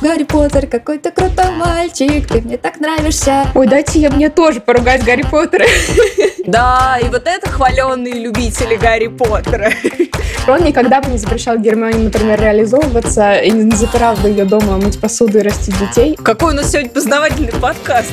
Гарри Поттер, какой ты крутой мальчик, ты мне так нравишься. Ой, дайте я мне тоже поругать Гарри Поттера. Да, и вот это хваленные любители Гарри Поттера. Он никогда бы не запрещал Гермионе, например, реализовываться и не запирал бы ее дома мыть посуду и растить детей. Какой у нас сегодня познавательный подкаст.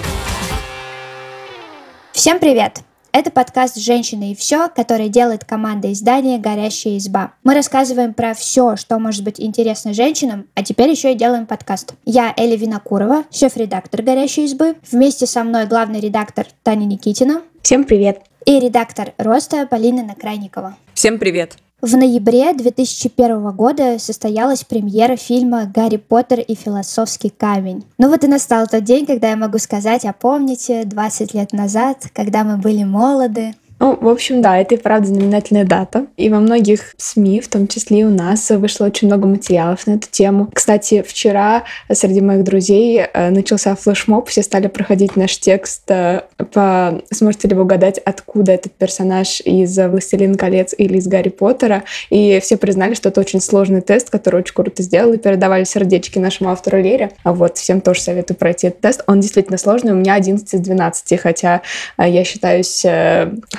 Всем привет! Это подкаст «Женщины и все», который делает команда издания «Горящая изба». Мы рассказываем про все, что может быть интересно женщинам, а теперь еще и делаем подкаст. Я Эля Винокурова, шеф-редактор «Горящей избы». Вместе со мной главный редактор Таня Никитина. Всем привет! И редактор «Роста» Полина Накрайникова. Всем привет! В ноябре 2001 года состоялась премьера фильма «Гарри Поттер и философский камень». Ну вот и настал тот день, когда я могу сказать, а помните, 20 лет назад, когда мы были молоды, ну, в общем, да, это и правда знаменательная дата. И во многих СМИ, в том числе и у нас, вышло очень много материалов на эту тему. Кстати, вчера среди моих друзей э, начался флешмоб, все стали проходить наш текст э, по... Сможете ли вы угадать, откуда этот персонаж из «Властелин колец» или из «Гарри Поттера?» И все признали, что это очень сложный тест, который очень круто сделал, и передавали сердечки нашему автору Лере. А вот всем тоже советую пройти этот тест. Он действительно сложный, у меня 11 из 12, хотя э, я считаюсь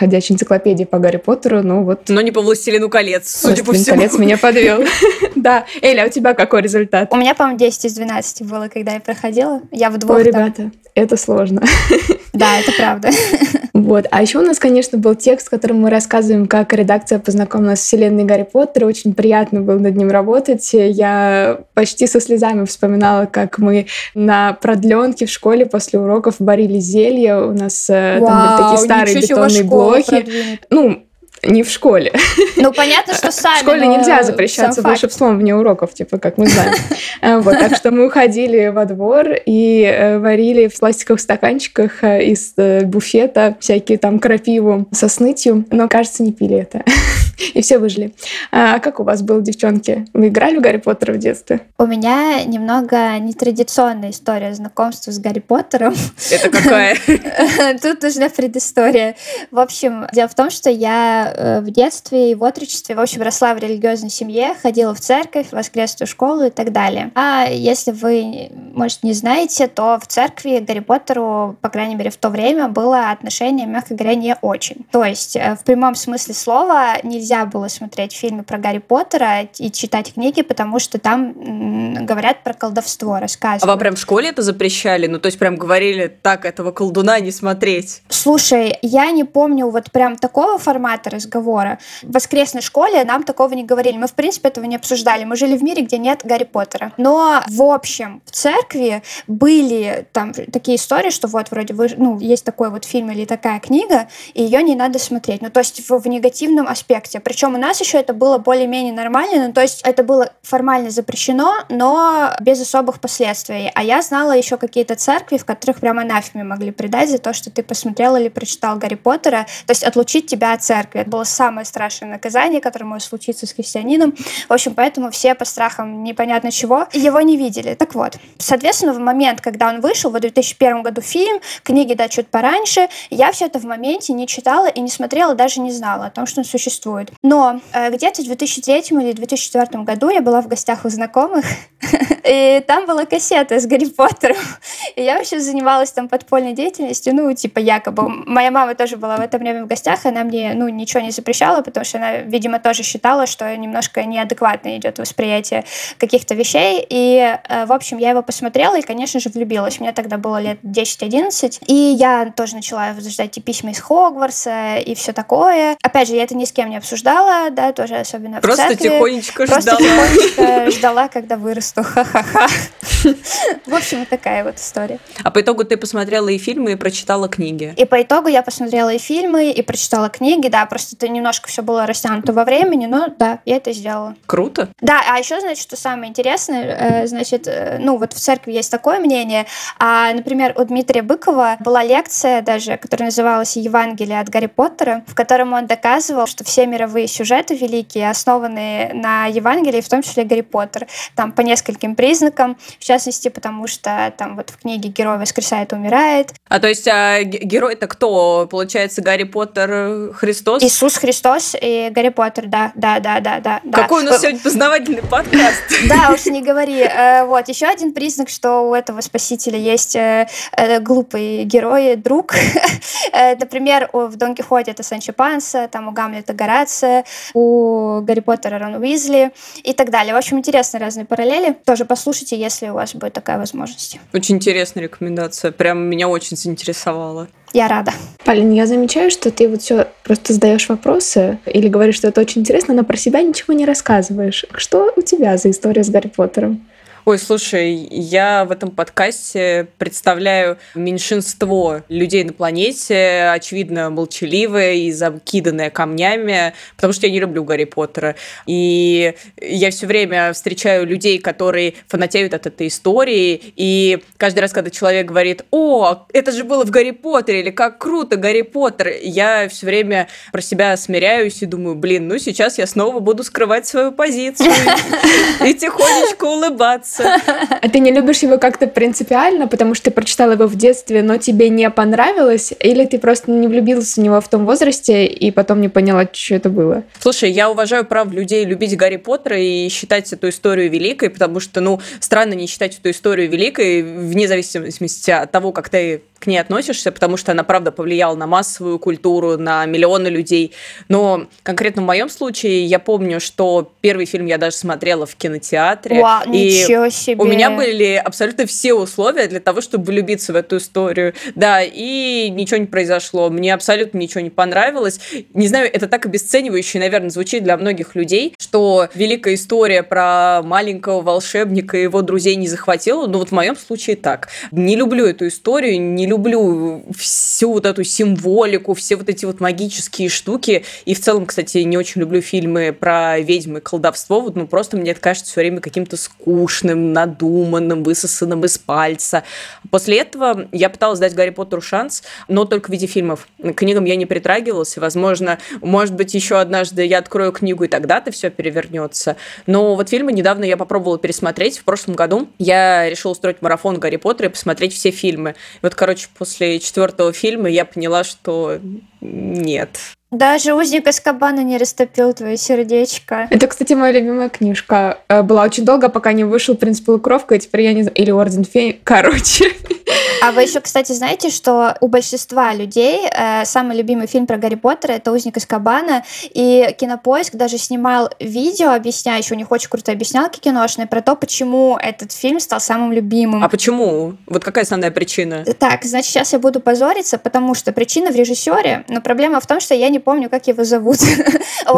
ходячей энциклопедии по Гарри Поттеру, ну вот... Но не по «Властелину колец», судя по всему. колец меня подвел. Да. Эля, а у тебя какой результат? У меня, по-моему, 10 из 12 было, когда я проходила. Я в двух Ой, ребята, это сложно. Да, это правда. Вот. А еще у нас, конечно, был текст, в котором мы рассказываем, как редакция познакомилась с вселенной Гарри Поттера. Очень приятно было над ним работать. Я почти со слезами вспоминала, как мы на продленке в школе после уроков варили зелья. У нас Вау, э, там были такие старые бетонные блоки. Ну, не в школе. Ну, понятно, что сами. В школе нельзя запрещаться волшебством вне уроков, типа, как мы знаем. Э, вот, так что мы уходили во двор и э, варили в пластиковых стаканчиках э, из буфета всякие там крапиву со снытью, но, кажется, не пили это. И все выжили. А как у вас было, девчонки? Вы играли в Гарри Поттера в детстве? У меня немного нетрадиционная история знакомства с Гарри Поттером. Это какая? Тут нужна предыстория. В общем, дело в том, что я э, в детстве и в отрочестве, в общем, росла в религиозной семье, ходила в церковь, в воскресную школу и так далее. А если вы, может, не знаете, то в церкви Гарри Поттеру, по крайней мере, в то время было отношение, мягко говоря, не очень. То есть, э, в прямом смысле слова нельзя нельзя было смотреть фильмы про Гарри Поттера и читать книги, потому что там говорят про колдовство, рассказывают. А вам прям в школе это запрещали? Ну, то есть прям говорили, так, этого колдуна не смотреть? Слушай, я не помню вот прям такого формата разговора. В воскресной школе нам такого не говорили. Мы, в принципе, этого не обсуждали. Мы жили в мире, где нет Гарри Поттера. Но, в общем, в церкви были там такие истории, что вот вроде вы, ну, есть такой вот фильм или такая книга, и ее не надо смотреть. Ну, то есть в, в негативном аспекте месте. Причем у нас еще это было более-менее нормально, ну, то есть это было формально запрещено, но без особых последствий. А я знала еще какие-то церкви, в которых прямо анафеме могли предать за то, что ты посмотрел или прочитал Гарри Поттера, то есть отлучить тебя от церкви. Это было самое страшное наказание, которое может случиться с христианином. В общем, поэтому все по страхам непонятно чего его не видели. Так вот, соответственно, в момент, когда он вышел, в 2001 году фильм, книги, да, чуть пораньше, я все это в моменте не читала и не смотрела, даже не знала о том, что он существует. Но э, где-то в 2003 или 2004 году я была в гостях у знакомых, и там была кассета с Гарри Поттером. И я вообще занималась там подпольной деятельностью, ну, типа, якобы. Моя мама тоже была в это время в гостях, она мне, ну, ничего не запрещала, потому что она, видимо, тоже считала, что немножко неадекватно идет восприятие каких-то вещей. И, э, в общем, я его посмотрела и, конечно же, влюбилась. Мне тогда было лет 10-11. И я тоже начала ждать и письма из Хогвартса и все такое. Опять же, я это ни с кем не обсуждала ждала, да, тоже особенно Просто в церкви. тихонечко Просто ждала. тихонечко ждала, когда вырасту. Ха-ха-ха. В общем, такая вот история. А по итогу ты посмотрела и фильмы, и прочитала книги? И по итогу я посмотрела и фильмы, и прочитала книги, да, просто это немножко все было растянуто во времени, но да, я это сделала. Круто. Да, а еще, значит, что самое интересное, э, значит, э, ну вот в церкви есть такое мнение, а, например, у Дмитрия Быкова была лекция даже, которая называлась «Евангелие от Гарри Поттера», в котором он доказывал, что все мировые сюжеты великие основаны на Евангелии, в том числе Гарри Поттер, там по нескольким признакам, в частности, потому что там вот в книге герой воскресает и умирает. А то есть а, герой-то кто? Получается, Гарри Поттер э, Христос? Иисус Христос и Гарри Поттер, да, да, да, да, да. Какой у нас сегодня познавательный подкаст. Да, уж не говори. Э, вот, еще один признак, что у этого спасителя есть э, глупый герой, друг. Например, в Дон Кихоте это Санчо Панса, там у Гамлета Горация, у Гарри Поттера Рон Уизли и так далее. В общем, интересные разные параллели. Тоже послушайте, если у вас будет такая возможность. Очень интересная рекомендация. Прям меня очень заинтересовала. Я рада. Полин, я замечаю, что ты вот все просто задаешь вопросы или говоришь, что это очень интересно, но про себя ничего не рассказываешь. Что у тебя за история с Гарри Поттером? Ой, слушай, я в этом подкасте представляю меньшинство людей на планете, очевидно, молчаливое и закиданное камнями, потому что я не люблю Гарри Поттера. И я все время встречаю людей, которые фанатеют от этой истории, и каждый раз, когда человек говорит, о, это же было в Гарри Поттере, или как круто Гарри Поттер, я все время про себя смиряюсь и думаю, блин, ну сейчас я снова буду скрывать свою позицию и тихонечко улыбаться нравится. А ты не любишь его как-то принципиально, потому что ты прочитала его в детстве, но тебе не понравилось? Или ты просто не влюбилась в него в том возрасте и потом не поняла, что это было? Слушай, я уважаю право людей любить Гарри Поттера и считать эту историю великой, потому что, ну, странно не считать эту историю великой, вне зависимости от того, как ты к ней относишься, потому что она, правда, повлияла на массовую культуру, на миллионы людей. Но конкретно в моем случае я помню, что первый фильм я даже смотрела в кинотеатре. Вау, и ничего себе. У меня были абсолютно все условия для того, чтобы влюбиться в эту историю. Да, и ничего не произошло. Мне абсолютно ничего не понравилось. Не знаю, это так обесценивающе, наверное, звучит для многих людей, что великая история про маленького волшебника и его друзей не захватила. Но вот в моем случае так. Не люблю эту историю, не люблю всю вот эту символику, все вот эти вот магические штуки. И в целом, кстати, не очень люблю фильмы про ведьмы и колдовство. Вот, ну, просто мне это кажется все время каким-то скучным, надуманным, высосанным из пальца. После этого я пыталась дать Гарри Поттеру шанс, но только в виде фильмов. К книгам я не притрагивалась, и, возможно, может быть, еще однажды я открою книгу, и тогда ты все перевернется. Но вот фильмы недавно я попробовала пересмотреть. В прошлом году я решила устроить марафон Гарри Поттера и посмотреть все фильмы. Вот, короче, короче, после четвертого фильма я поняла, что нет. Даже узник Аскабана не растопил твое сердечко. Это, кстати, моя любимая книжка. Э, была очень долго, пока не вышел «Принц полукровка», и теперь я не знаю... Или «Орден фей». Короче. А вы еще, кстати, знаете, что у большинства людей э, самый любимый фильм про Гарри Поттера это «Узник из Кабана», и Кинопоиск даже снимал видео, объясняющее, у них очень круто объяснялки киношные, про то, почему этот фильм стал самым любимым. А почему? Вот какая основная причина? Так, значит, сейчас я буду позориться, потому что причина в режиссере, но проблема в том, что я не помню, как его зовут.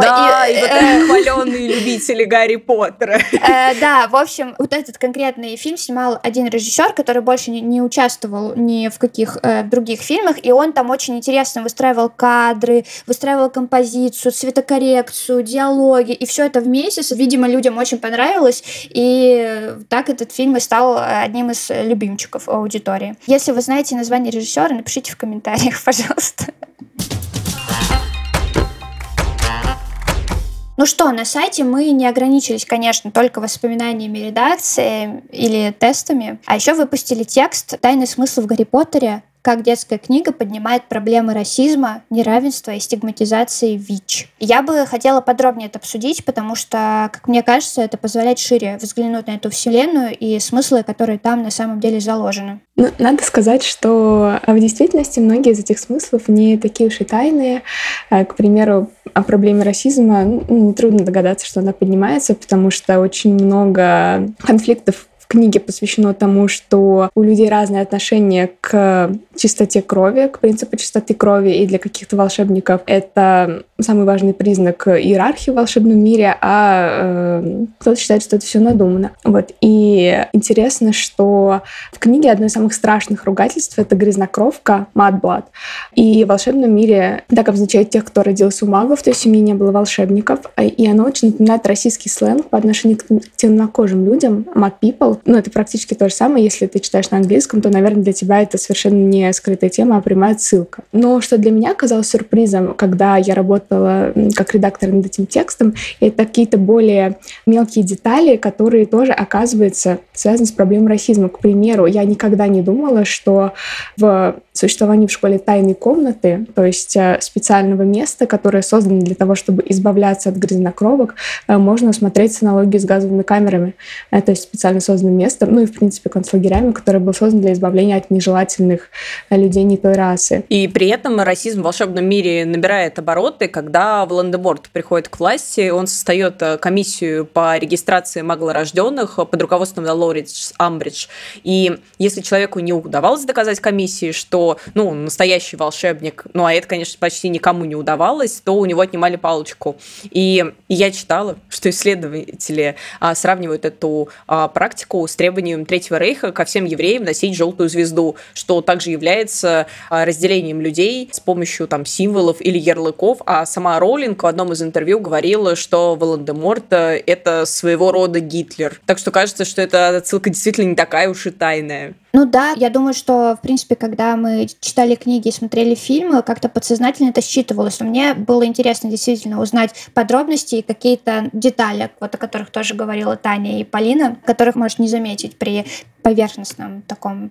Да, и вот э, хваленные любители Гарри Поттера. Э, да, в общем, вот этот конкретный фильм снимал один режиссер, который больше не участвовал ни в каких э, других фильмах, и он там очень интересно выстраивал кадры, выстраивал композицию, цветокоррекцию, диалоги, и все это вместе, видимо, людям очень понравилось, и так этот фильм и стал одним из любимчиков аудитории. Если вы знаете название режиссера, напишите в комментариях, пожалуйста. Ну что, на сайте мы не ограничились, конечно, только воспоминаниями редакции или тестами, а еще выпустили текст «Тайный смысл в Гарри Поттере», как детская книга поднимает проблемы расизма, неравенства и стигматизации ВИЧ. Я бы хотела подробнее это обсудить, потому что, как мне кажется, это позволяет шире взглянуть на эту вселенную и смыслы, которые там на самом деле заложены. Ну, надо сказать, что в действительности многие из этих смыслов не такие уж и тайные. А, к примеру, о проблеме расизма ну, трудно догадаться, что она поднимается, потому что очень много конфликтов книге посвящено тому, что у людей разные отношения к чистоте крови, к принципу чистоты крови, и для каких-то волшебников это самый важный признак иерархии в волшебном мире, а э, кто-то считает, что это все надумано. Вот. И интересно, что в книге одно из самых страшных ругательств — это грязнокровка, мадблад. И в волшебном мире так обозначает тех, кто родился у магов, то есть в семье не было волшебников. И оно очень напоминает российский сленг по отношению к темнокожим людям, mad people, Но это практически то же самое. Если ты читаешь на английском, то, наверное, для тебя это совершенно не скрытая тема, а прямая ссылка. Но что для меня казалось сюрпризом, когда я работала как редактор над этим текстом, это какие-то более мелкие детали, которые тоже, оказывается, связаны с проблемой расизма. К примеру, я никогда не думала, что в существовании в школе тайной комнаты, то есть э, специального места, которое создано для того, чтобы избавляться от грязнокровок, э, можно смотреть с аналогией с газовыми камерами. Это специально созданным местом, ну и, в принципе, концлагерями, который был создан для избавления от нежелательных э, людей не той расы. И при этом расизм в волшебном мире набирает обороты, когда Волан-де-Морт приходит к власти, он создает комиссию по регистрации маглорожденных под руководством Долоридж Амбридж. И если человеку не удавалось доказать комиссии, что ну, настоящий волшебник, ну, а это, конечно, почти никому не удавалось, то у него отнимали палочку. И я читала, что исследователи а, сравнивают эту а, практику с требованием Третьего Рейха ко всем евреям носить желтую звезду, что также является а, разделением людей с помощью там символов или ярлыков, а сама Роулинг в одном из интервью говорила, что Волан-де-Морт э, это своего рода Гитлер. Так что кажется, что эта отсылка действительно не такая уж и тайная. Ну да, я думаю, что, в принципе, когда мы читали книги и смотрели фильмы, как-то подсознательно это считывалось. Но мне было интересно действительно узнать подробности и какие-то детали, вот о которых тоже говорила Таня и Полина, которых можешь не заметить при поверхностном таком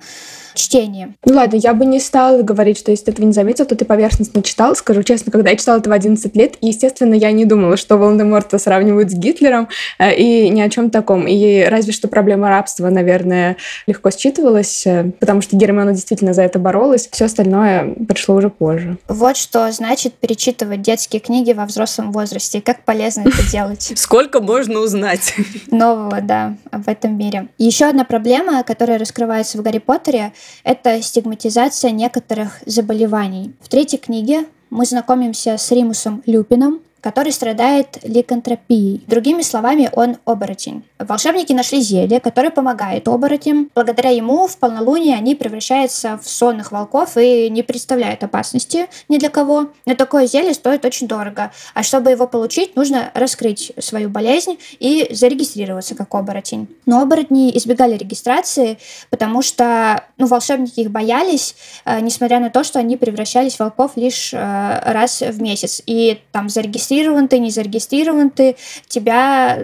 чтении. Ну ладно, я бы не стала говорить, что если ты этого не заметил, то ты поверхностно читал. Скажу честно, когда я читала это в 11 лет, естественно, я не думала, что Волан-де-Морта сравнивают с Гитлером э, и ни о чем таком. И разве что проблема рабства, наверное, легко считывалась, э, потому что Гермиона действительно за это боролась. Все остальное пришло уже позже. Вот что значит перечитывать детские книги во взрослом возрасте. Как полезно это делать. Сколько можно узнать? Нового, да, в этом мире. Еще одна проблема, которая раскрывается в Гарри Поттере, это стигматизация некоторых заболеваний. В третьей книге мы знакомимся с Римусом Люпином, который страдает ликантропией. Другими словами, он оборотень. Волшебники нашли зелье, которое помогает оборотням. Благодаря ему в полнолуние они превращаются в сонных волков и не представляют опасности ни для кого. Но такое зелье стоит очень дорого. А чтобы его получить, нужно раскрыть свою болезнь и зарегистрироваться как оборотень. Но оборотни избегали регистрации, потому что ну, волшебники их боялись, э, несмотря на то, что они превращались в волков лишь э, раз в месяц. И там зарегистрирован ты, не зарегистрирован ты, тебя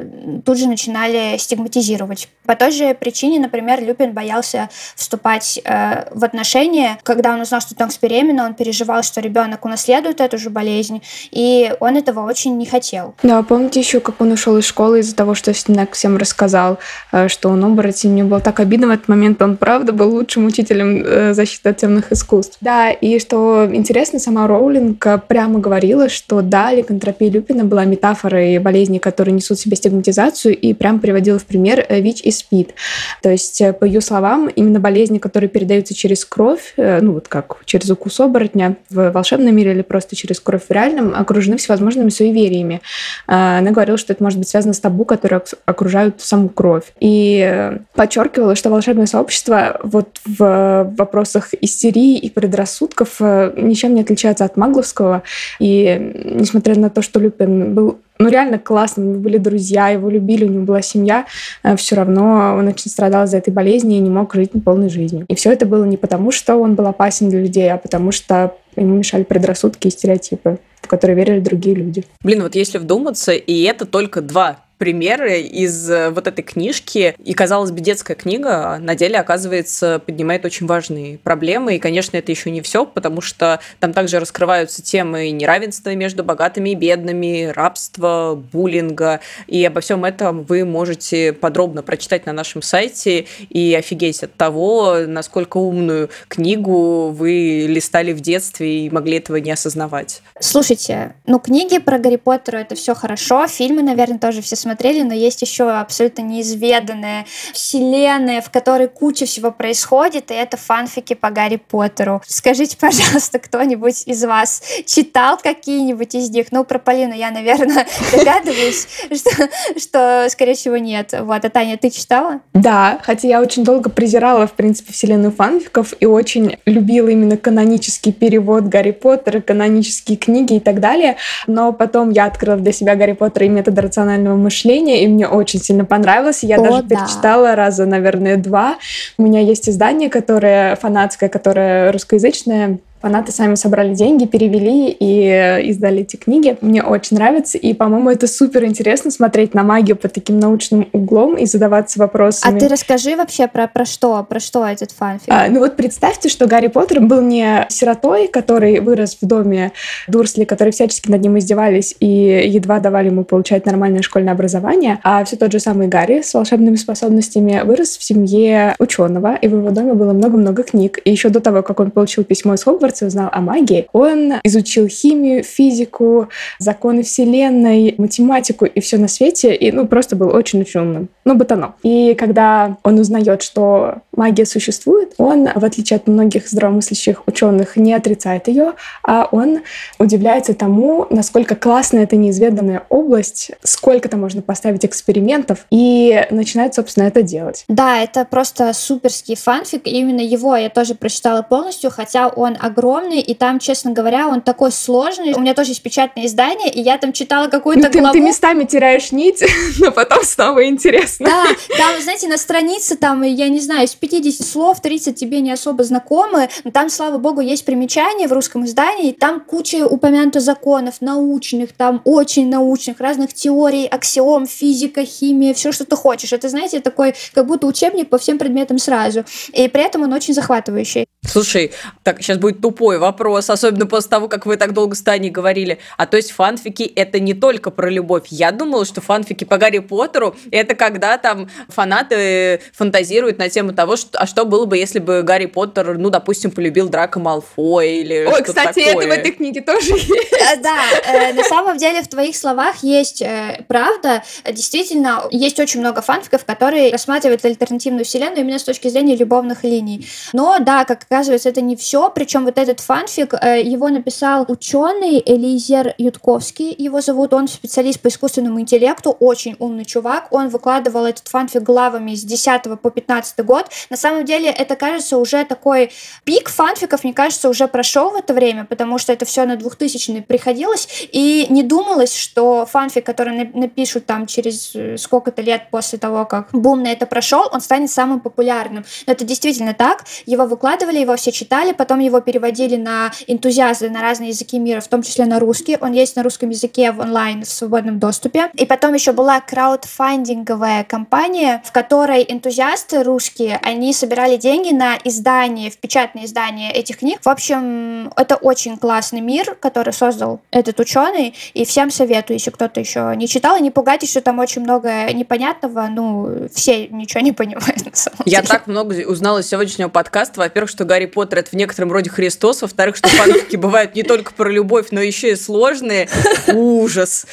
тут же начинали стигматизировать. По той же причине, например, Люпин боялся вступать э, в отношения. Когда он узнал, что Тонкс беременна, он переживал, что ребенок унаследует эту же болезнь, и он этого очень не хотел. Да, помните еще, как он ушел из школы из-за того, что Снег всем рассказал, э, что он оборотень. Мне было так обидно в этот момент. Он, правда, был лучшим учителем э, защиты от темных искусств. Да, и что интересно, сама Роулинг э, прямо говорила, что да, ликантропия Люпина была метафорой болезней, которые несут в себе стигматизацию, и прям приводила в пример э, ВИЧ и СПИД. То есть, э, по ее словам, именно болезни, которые передаются через кровь, э, ну вот как через укус оборотня в волшебном мире или просто через кровь в реальном, окружены всевозможными суевериями. Она говорила, что это может быть связано с табу, которые окружают саму кровь. И подчеркивала, что волшебное сообщество вот в вопросах истерии и предрассудков ничем не отличается от магловского. И несмотря на то, что Люпин был ну, реально классно, у него были друзья, его любили, у него была семья, э, все равно он очень страдал из-за этой болезни и не мог жить полной жизнью. И все это было не потому, что он был опасен для людей, а потому что ему мешали предрассудки и стереотипы в которые верили другие люди. Блин, вот если вдуматься, и это только два примеры из э, вот этой книжки. И, казалось бы, детская книга на деле, оказывается, поднимает очень важные проблемы. И, конечно, это еще не все, потому что там также раскрываются темы неравенства между богатыми и бедными, рабства, буллинга. И обо всем этом вы можете подробно прочитать на нашем сайте и офигеть от того, насколько умную книгу вы листали в детстве и могли этого не осознавать. Слушайте, ну книги про Гарри Поттера это все хорошо, фильмы, наверное, тоже все смотрели, но есть еще абсолютно неизведанная вселенная, в которой куча всего происходит, и это фанфики по Гарри Поттеру. Скажите, пожалуйста, кто-нибудь из вас читал какие-нибудь из них? Ну, про Полину я, наверное, догадываюсь, что, что, скорее всего, нет. Вот, а Таня, ты читала? Да, хотя я очень долго презирала, в принципе, вселенную фанфиков и очень любила именно канонический перевод Гарри Поттера, канонические книги и так далее. Но потом я открыла для себя Гарри Поттера и метод рационального мышления мышления, и мне очень сильно понравилось. Я О, даже да. перечитала раза, наверное, два. У меня есть издание, которое фанатское, которое русскоязычное, Фанаты сами собрали деньги, перевели и э, издали эти книги. Мне очень нравится, и, по-моему, это супер интересно смотреть на магию под таким научным углом и задаваться вопросами. А ты расскажи вообще про, про что, про что этот фанфик? А, ну вот представьте, что Гарри Поттер был не сиротой, который вырос в доме Дурсли, которые всячески над ним издевались и едва давали ему получать нормальное школьное образование, а все тот же самый Гарри с волшебными способностями вырос в семье ученого, и в его доме было много-много книг. И еще до того, как он получил письмо из Хогвартса, и узнал о магии, он изучил химию, физику, законы Вселенной, математику и все на свете, и ну просто был очень-очень умным. Ну, ботаном. И когда он узнает, что магия существует, он, в отличие от многих здравомыслящих ученых, не отрицает ее, а он удивляется тому, насколько классная эта неизведанная область, сколько там можно поставить экспериментов, и начинает, собственно, это делать. Да, это просто суперский фанфик, именно его я тоже прочитала полностью, хотя он огромный, и там, честно говоря, он такой сложный. У меня тоже есть печатное издание, и я там читала какую-то Ну, ты, главу. ты местами теряешь нить, но потом снова интересно. Да, там, знаете, на странице там, я не знаю, из 50 слов 30 тебе не особо знакомы, но там, слава богу, есть примечания в русском издании, там куча упомянуто законов научных, там очень научных, разных теорий, аксиом, физика, химия, все, что ты хочешь. Это, знаете, такой, как будто учебник по всем предметам сразу. И при этом он очень захватывающий. Слушай, так, сейчас будет тупой вопрос, особенно после того, как вы так долго с Таней говорили. А то есть фанфики это не только про любовь. Я думала, что фанфики по Гарри Поттеру это когда там фанаты фантазируют на тему того, что, а что было бы, если бы Гарри Поттер, ну, допустим, полюбил Драка Малфоя или Ой, что-то кстати, такое. это в этой книге тоже есть. Э, Да, э, на самом деле в твоих словах есть э, правда. Действительно, есть очень много фанфиков, которые рассматривают альтернативную вселенную именно с точки зрения любовных линий. Но да, как оказывается, это не все. Причем вот этот фанфик, э, его написал ученый Элизер Ютковский, его зовут. Он специалист по искусственному интеллекту, очень умный чувак. Он выкладывал этот фанфик главами с 10 по 15 год. На самом деле, это кажется уже такой пик фанфиков, мне кажется, уже прошел в это время, потому что это все на 2000-е приходилось, и не думалось, что фанфик, который на- напишут там через э, сколько-то лет после того, как бум на это прошел, он станет самым популярным. Но это действительно так. Его выкладывали, его все читали, потом его переводили на энтузиазы на разные языки мира, в том числе на русский. Он есть на русском языке в онлайн в свободном доступе. И потом еще была краудфандинговая компания, в которой энтузиасты русские, они собирали деньги на издание, в печатное издание этих книг. В общем, это очень классный мир, который создал этот ученый, и всем советую, если кто-то еще не читал, и не пугайтесь, что там очень много непонятного, ну, все ничего не понимают на самом Я деле. так много узнала из сегодняшнего подкаста. Во-первых, что Гарри Поттер это в некотором роде Христос. Во-вторых, что фанфики бывают не только про любовь, но еще и сложные. Ужас.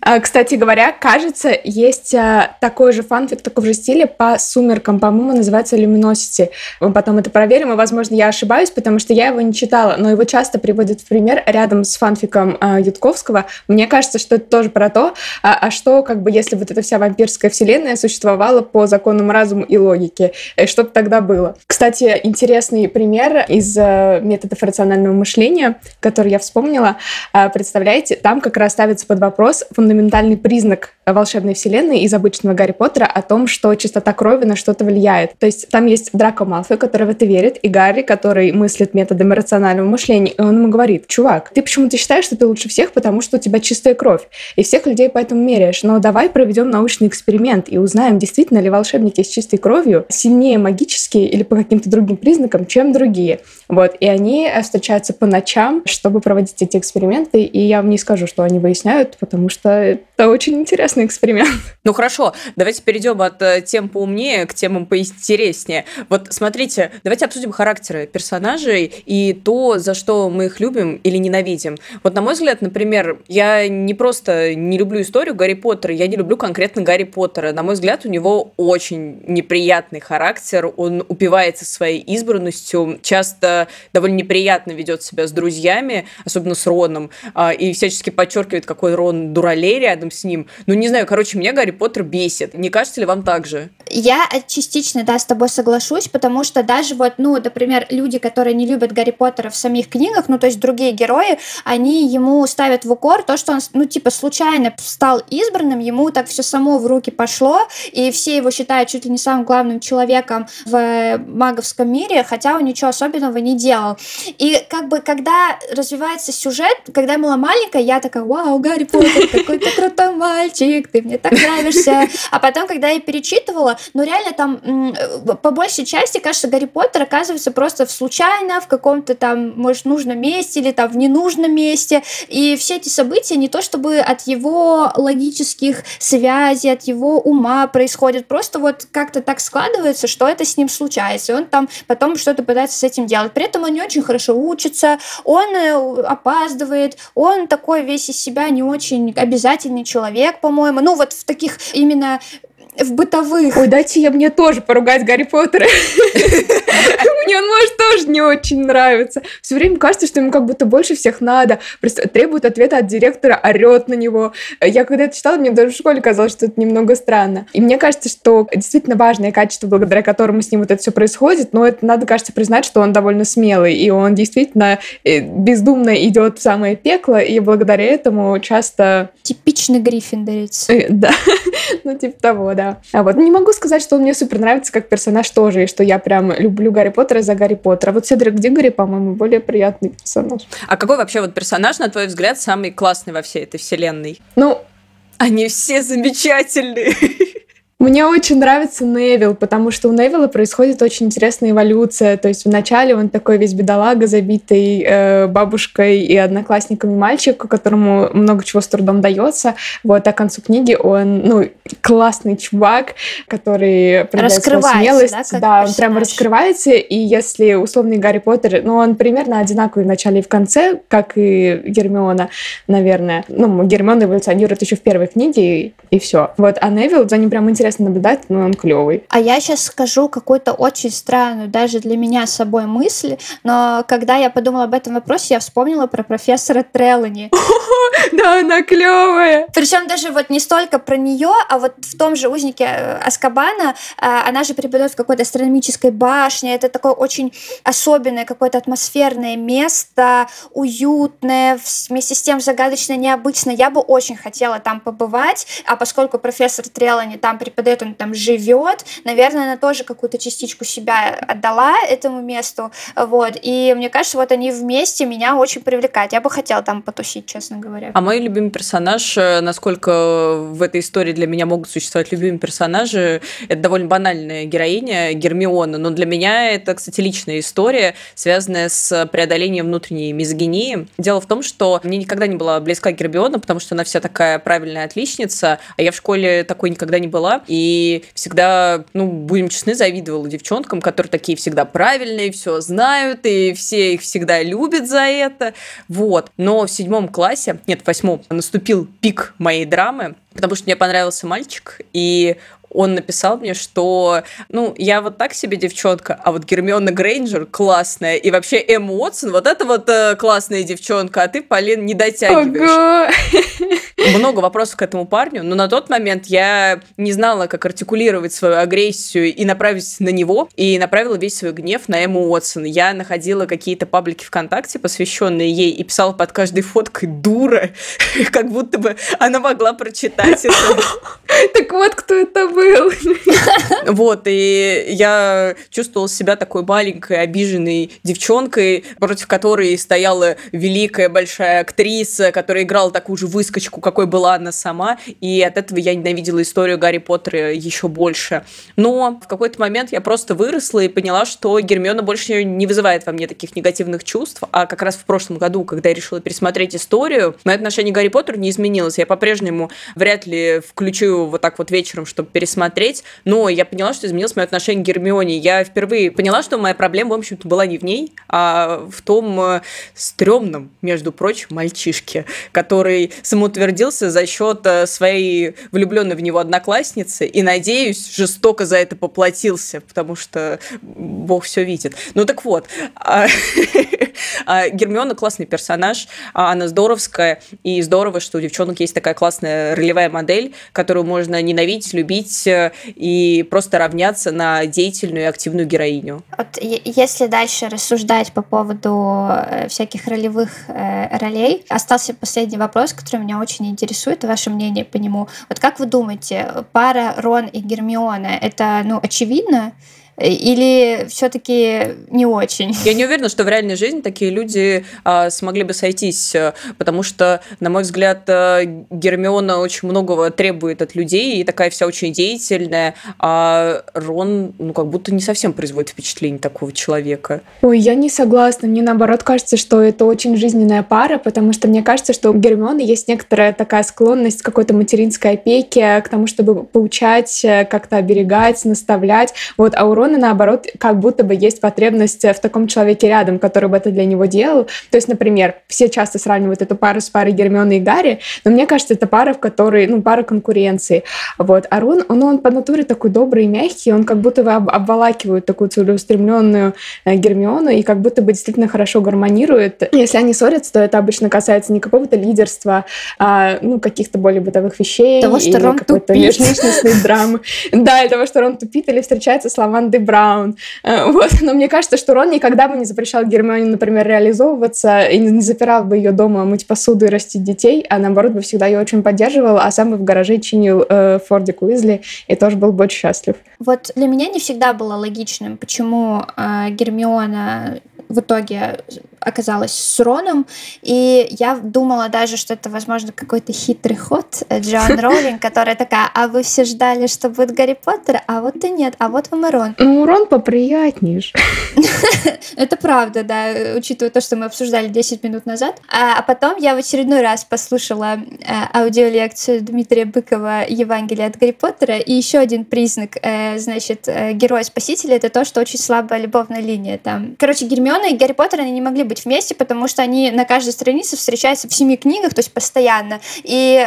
А, Кстати говоря, кажется, есть а, такой же фанфик, такого же стиля по сумеркам. По-моему, называется Luminosity. Мы потом это проверим, и, возможно, я ошибаюсь, потому что я его не читала, но его часто приводят в пример рядом с фанфиком а, Ютковского. Мне кажется, что это тоже про то, а, а что, как бы, если вот эта вся вампирская вселенная существовала по законам разума и логики, э, что бы тогда было? Кстати, интересный пример из э, методов рационального мышления, который я вспомнила. А, Представляете, там как раз ставится под вопрос фундаментальный признак волшебной вселенной из обычного Гарри Поттера о том, что чистота крови на что-то влияет. То есть там есть Драко Малфой, который в это верит, и Гарри, который мыслит методами рационального мышления, и он ему говорит, чувак, ты почему-то считаешь, что ты лучше всех, потому что у тебя чистая кровь, и всех людей поэтому меряешь, но давай проведем научный эксперимент и узнаем, действительно ли волшебники с чистой кровью сильнее магические или по каким-то другим признакам, чем другие. Вот, и они э, встречаются по ночам, чтобы проводить эти эксперименты, и я вам не скажу, что они выясняют, потому что это очень интересный эксперимент. Ну хорошо, давайте перейдем от э, тем поумнее к темам поинтереснее. Вот смотрите, давайте обсудим характеры персонажей и то, за что мы их любим или ненавидим. Вот на мой взгляд, например, я не просто не люблю историю Гарри Поттера, я не люблю конкретно Гарри Поттера. На мой взгляд, у него очень неприятный характер, он упивается своей избранностью, часто довольно неприятно ведет себя с друзьями, особенно с Роном, а, и всячески подчеркивает, какой Рон дуралей рядом с ним. Ну, не знаю, короче, меня Гарри Поттер бесит. Не кажется ли вам так же? Я частично, да, с тобой соглашусь, потому что даже вот, ну, например, люди, которые не любят Гарри Поттера в самих книгах, ну, то есть другие герои, они ему ставят в укор то, что он, ну, типа, случайно стал избранным, ему так все само в руки пошло, и все его считают чуть ли не самым главным человеком в маговском мире, хотя он ничего особенного не делал. И как бы, когда развивается сюжет, когда я была маленькая, я такая, вау, Гарри Поттер, какой ты крутой мальчик, ты мне так нравишься. А потом, когда я перечитывала, ну, реально там, по большей части, кажется, Гарри Поттер оказывается просто в случайно, в каком-то там, может, нужном месте или там в ненужном месте. И все эти события не то чтобы от его логических связей, от его ума происходят, просто вот как-то так складывается, что это с ним случается. И он там потом что-то пытается с этим делать. При этом он не очень хорошо учится, он э, опаздывает, он такой весь из себя не очень обязательный человек, по-моему. Ну, вот в таких именно в бытовых. Ой, дайте я мне тоже поругать Гарри Поттера. Мне он может тоже не очень нравиться. Все время кажется, что ему как будто больше всех надо. Просто требует ответа от директора, орет на него. Я когда это читала, мне даже в школе казалось, что это немного странно. И мне кажется, что действительно важное качество, благодаря которому с ним вот это все происходит, но это надо, кажется, признать, что он довольно смелый, и он действительно э, бездумно идет в самое пекло, и благодаря этому часто... Типичный гриффиндорец. Э, да, ну типа того, да. А вот не могу сказать, что он мне супер нравится как персонаж тоже, и что я прям люблю Гарри Поттера за Гарри Поттера. Вот Седрик Диггори, по-моему, более приятный персонаж. А какой вообще вот персонаж, на твой взгляд, самый классный во всей этой вселенной? Ну, они все замечательные. Мне очень нравится Невил, потому что у Невилла происходит очень интересная эволюция. То есть вначале он такой весь бедолага, забитый э, бабушкой и одноклассниками мальчик, которому много чего с трудом дается. Вот, а к концу книги он, ну, классный чувак, который проявляет смелость. Да, да он прямо раскрывается. И если условный Гарри Поттер, ну, он примерно одинаковый в начале и в конце, как и Гермиона, наверное. Ну, Гермиона эволюционирует еще в первой книге, и, и все. Вот, а Невил, за ним прям интересно интересно наблюдать, но он клевый. А я сейчас скажу какую-то очень странную даже для меня собой мысль, но когда я подумала об этом вопросе, я вспомнила про профессора Трелани. Да, она клевая. Причем даже вот не столько про нее, а вот в том же узнике э, Аскабана э, она же преподает в какой-то астрономической башне. Это такое очень особенное какое-то атмосферное место, уютное, вместе с тем загадочно, необычно. Я бы очень хотела там побывать, а поскольку профессор Трелани там преподает преподает, он там живет. Наверное, она тоже какую-то частичку себя отдала этому месту. Вот. И мне кажется, вот они вместе меня очень привлекают. Я бы хотела там потусить, честно говоря. А мой любимый персонаж, э, насколько в этой истории для меня могут существовать любимые персонажи, это довольно банальная героиня Гермиона. Но для меня это, кстати, личная история, связанная с преодолением внутренней мизогинии. Дело в том, что мне никогда не была близка Гермиона, потому что она вся такая правильная отличница, а я в школе такой никогда не была и всегда, ну, будем честны, завидовала девчонкам, которые такие всегда правильные, все знают, и все их всегда любят за это, вот. Но в седьмом классе, нет, в восьмом, наступил пик моей драмы, потому что мне понравился мальчик, и он написал мне, что, ну, я вот так себе девчонка, а вот Гермиона Грейнджер классная, и вообще Эм Уотсон, вот это вот э, классная девчонка, а ты, Полин, не дотягиваешь. Ого. Много вопросов к этому парню, но на тот момент я не знала, как артикулировать свою агрессию и направить на него, и направила весь свой гнев на Эмму Уотсон. Я находила какие-то паблики ВКонтакте, посвященные ей, и писала под каждой фоткой «дура», как будто бы она могла прочитать это. Так вот, кто это был был. Вот, и я чувствовала себя такой маленькой, обиженной девчонкой, против которой стояла великая большая актриса, которая играла такую же выскочку, какой была она сама, и от этого я ненавидела историю Гарри Поттера еще больше. Но в какой-то момент я просто выросла и поняла, что Гермиона больше не вызывает во мне таких негативных чувств, а как раз в прошлом году, когда я решила пересмотреть историю, мое отношение к Гарри Поттеру не изменилось. Я по-прежнему вряд ли включу вот так вот вечером, чтобы пересмотреть смотреть, но я поняла, что изменилось мое отношение к Гермионе. Я впервые поняла, что моя проблема, в общем-то, была не в ней, а в том э, стрёмном, между прочим, мальчишке, который самоутвердился за счет э, своей влюбленной в него одноклассницы и, надеюсь, жестоко за это поплатился, потому что Бог все видит. Ну так вот, а, а Гермиона классный персонаж, а она здоровская, и здорово, что у девчонок есть такая классная ролевая модель, которую можно ненавидеть, любить любить э, и просто равняться на деятельную и активную героиню. Вот, если дальше рассуждать по поводу э, всяких ролевых э, ролей, остался последний вопрос, который меня очень интересует, ваше мнение по нему. Вот как вы думаете, пара Рон и Гермиона, это ну, очевидно? Или все-таки не очень? Я не уверена, что в реальной жизни такие люди а, смогли бы сойтись, э, потому что, на мой взгляд, э, Гермиона очень многого требует от людей и такая вся очень деятельная, а Рон, ну, как будто не совсем производит впечатление такого человека. Ой, я не согласна. Мне, наоборот, кажется, что это очень жизненная пара, потому что мне кажется, что у Гермионы есть некоторая такая склонность к какой-то материнской опеке, к тому, чтобы поучать, э, как-то оберегать, наставлять. Вот, а у Рона, наоборот, как будто бы есть потребность в таком человеке рядом, который бы это для него делал. То есть, например, все часто сравнивают эту пару с парой Гермионы и Гарри, но мне кажется, это пара, в которой, ну, пара конкуренции. Вот. А Рон, он, он по натуре такой добрый и мягкий, он как будто бы об, обволакивает такую целеустремленную э, Гермиону и как будто бы действительно хорошо гармонирует. Если они ссорятся, то это обычно касается не какого-то лидерства, а, ну, каких-то более бытовых вещей. Того, что Рон какой-то межличностной драмы. Да, и того, что Рон тупит или встречается с Лавандой Браун. Э, вот. Но мне кажется, что Рон никогда бы не запрещал Гермионе, например, реализовываться и не запирал бы ее дома мыть посуду и растить детей, а наоборот бы всегда ее очень поддерживал, а сам бы в гараже чинил э, Фордик Уизли и тоже был бы очень счастлив. Вот для меня не всегда было логичным, почему э, Гермиона в итоге оказалась с Роном, и я думала даже, что это, возможно, какой-то хитрый ход Джоан Роулинг, которая такая, а вы все ждали, что будет Гарри Поттер, а вот и нет, а вот вам и Рон. Ну, Рон поприятнее. Это правда, да, учитывая то, что мы обсуждали 10 минут назад. А, а потом я в очередной раз послушала э, аудиолекцию Дмитрия Быкова «Евангелие от Гарри Поттера», и еще один признак, э, значит, э, героя-спасителя — это то, что очень слабая любовная линия там. Короче, Гермиона и Гарри Поттер, они не могли быть вместе, потому что они на каждой странице встречаются в семи книгах, то есть постоянно. И,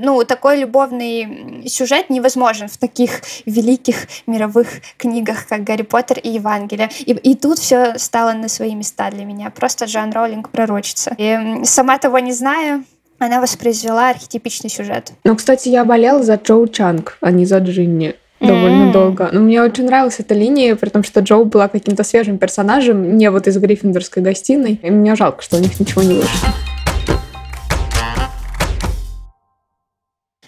ну, такой любовный сюжет невозможен в таких великих мировых книгах, как Гарри Поттер и Евангелие. И, и тут все стало на свои места для меня. Просто Джон Роулинг пророчится. И сама того не зная, она воспроизвела архетипичный сюжет. Ну, кстати, я болела за Джоу Чанг, а не за Джинни довольно mm. долго. Но мне очень нравилась эта линия, при том, что Джоу была каким-то свежим персонажем, не вот из Гриффиндорской гостиной. И мне жалко, что у них ничего не вышло.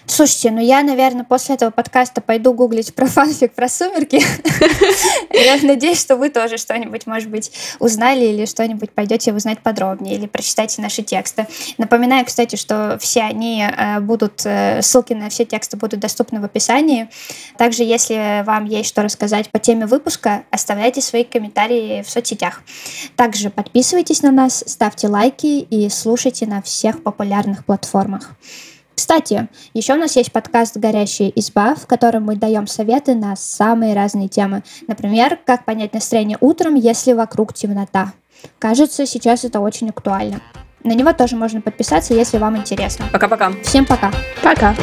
Слушайте, ну я, наверное, после этого подкаста пойду гуглить про фанфик про сумерки. Я надеюсь, что вы тоже что-нибудь, может быть, узнали или что-нибудь пойдете узнать подробнее или прочитайте наши тексты. Напоминаю, кстати, что все они э, будут, э, ссылки на все тексты будут доступны в описании. Также, если вам есть что рассказать по теме выпуска, оставляйте свои комментарии в соцсетях. Также подписывайтесь на нас, ставьте лайки и слушайте на всех популярных платформах. Кстати, еще у нас есть подкаст «Горящая изба», в котором мы даем советы на самые разные темы. Например, как понять настроение утром, если вокруг темнота. Кажется, сейчас это очень актуально. На него тоже можно подписаться, если вам интересно. Пока-пока. Всем пока. Пока.